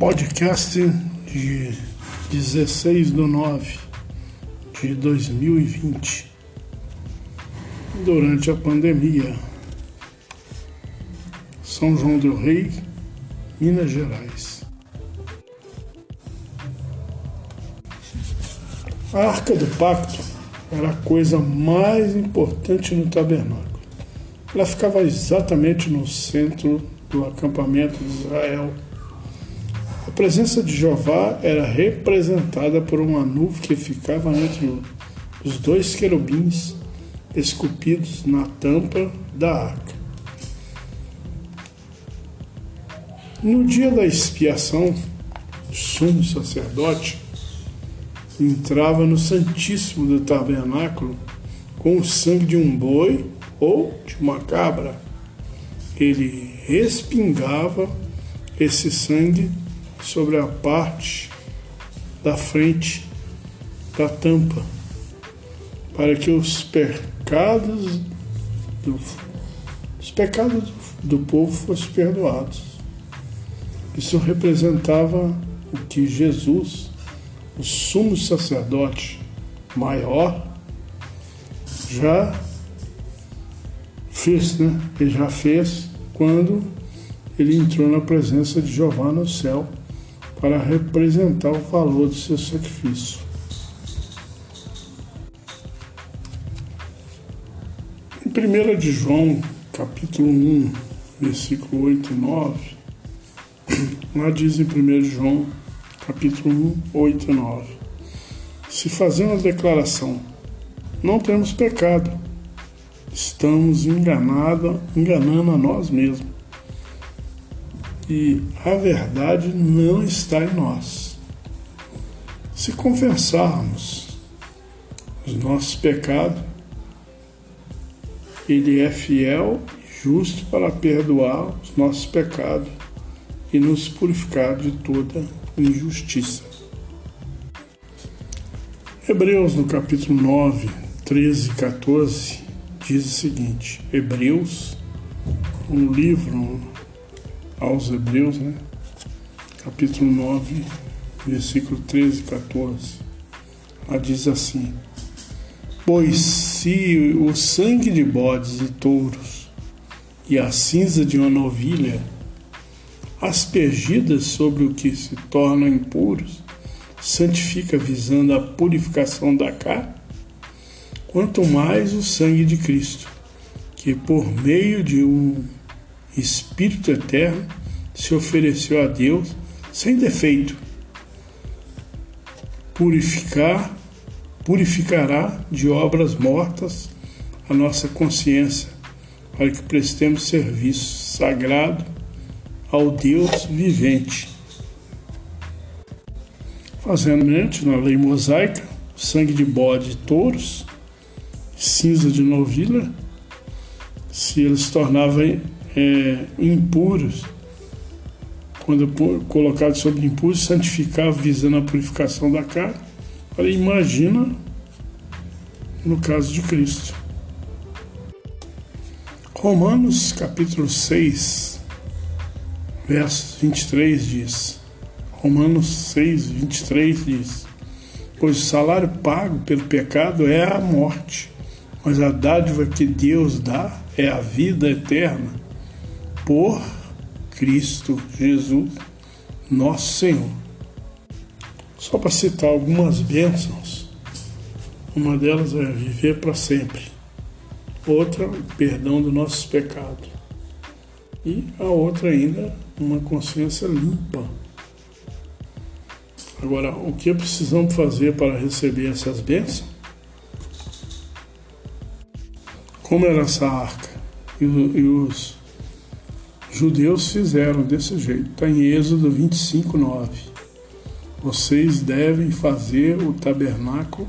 podcast de 16 de 9 de 2020, durante a pandemia. São João del Rei, Minas Gerais. A Arca do Pacto era a coisa mais importante no tabernáculo. Ela ficava exatamente no centro do acampamento de Israel presença de Jeová era representada por uma nuvem que ficava entre os dois querubins esculpidos na tampa da arca. No dia da expiação, o sumo sacerdote entrava no Santíssimo do Tabernáculo com o sangue de um boi ou de uma cabra. Ele respingava esse sangue sobre a parte da frente da tampa, para que os pecados do, os pecados do povo fossem perdoados. Isso representava o que Jesus, o sumo sacerdote maior, já fez, né? Ele já fez quando ele entrou na presença de Jeová no céu para representar o valor do seu sacrifício. Em 1 de João, capítulo 1, versículo 8 e 9, lá diz em 1 de João, capítulo 1, 8 e 9, se fazemos a declaração, não temos pecado, estamos enganado, enganando a nós mesmos e a verdade não está em nós. Se confessarmos os nossos pecados, Ele é fiel e justo para perdoar os nossos pecados e nos purificar de toda injustiça. Hebreus, no capítulo 9, 13 e 14, diz o seguinte: Hebreus, um livro aos Hebreus, né? capítulo 9, versículo 13 e 14. Lá diz assim: Pois se o sangue de bodes e touros e a cinza de uma novilha, aspergidas sobre o que se tornam impuros, santifica visando a purificação da carne, quanto mais o sangue de Cristo, que por meio de um Espírito eterno, se ofereceu a Deus sem defeito. Purificar, purificará de obras mortas a nossa consciência, para que prestemos serviço sagrado ao Deus vivente. Fazendo mente na lei mosaica, sangue de bode e touros, cinza de novilha, se eles tornavam é, impuros, quando colocado sobre impulso, santificava visando a purificação da carne. Olha, imagina no caso de Cristo. Romanos capítulo 6, versos 23 diz: Romanos 6, 23 diz: Pois o salário pago pelo pecado é a morte, mas a dádiva que Deus dá é a vida eterna por Cristo Jesus, nosso Senhor. Só para citar algumas bênçãos, uma delas é viver para sempre, outra, o perdão dos nossos pecados, e a outra ainda, uma consciência limpa. Agora, o que precisamos fazer para receber essas bênçãos? Como era essa arca e, os judeus fizeram desse jeito. Está em Êxodo 25, 9. Vocês devem fazer o tabernáculo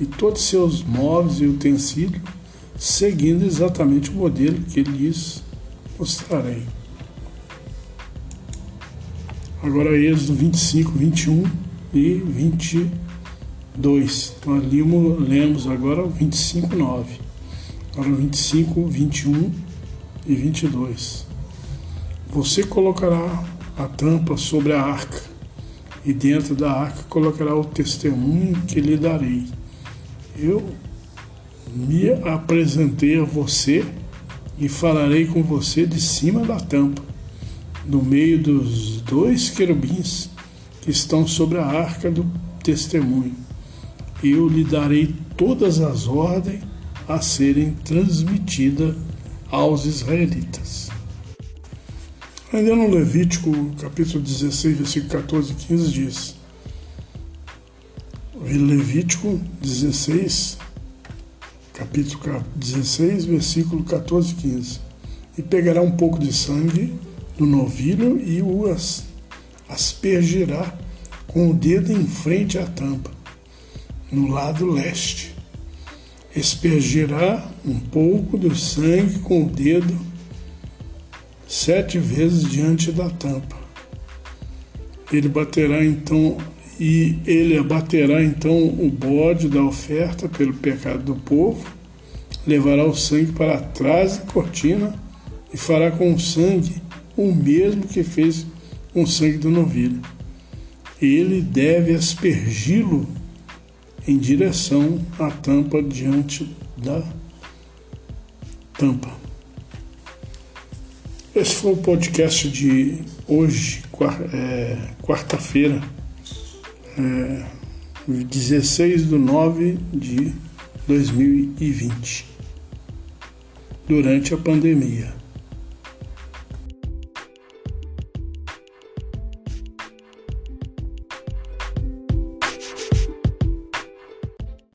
e todos seus móveis e utensílios, seguindo exatamente o modelo que lhes mostrarei. Agora Êxodo 25, 21 e 22. Então ali lemos agora o 25, 9. Agora o 25, 21 e 22. Você colocará a tampa sobre a arca, e dentro da arca colocará o testemunho que lhe darei. Eu me apresentei a você e falarei com você de cima da tampa, no meio dos dois querubins que estão sobre a arca do testemunho. Eu lhe darei todas as ordens a serem transmitidas aos israelitas. Ainda no Levítico, capítulo 16, versículo 14 e 15, diz: Levítico 16, capítulo 16, versículo 14 e 15. E pegará um pouco de sangue do novilho e o aspergirá com o dedo em frente à tampa, no lado leste. Espergirá um pouco do sangue com o dedo sete vezes diante da tampa. Ele baterá então e ele abaterá então o bode da oferta pelo pecado do povo, levará o sangue para trás da cortina e fará com o sangue o mesmo que fez com o sangue do novilho. Ele deve aspergi-lo em direção à tampa diante da tampa. Esse foi o podcast de hoje, é, quarta-feira, é, 16 de 9 de 2020, durante a pandemia.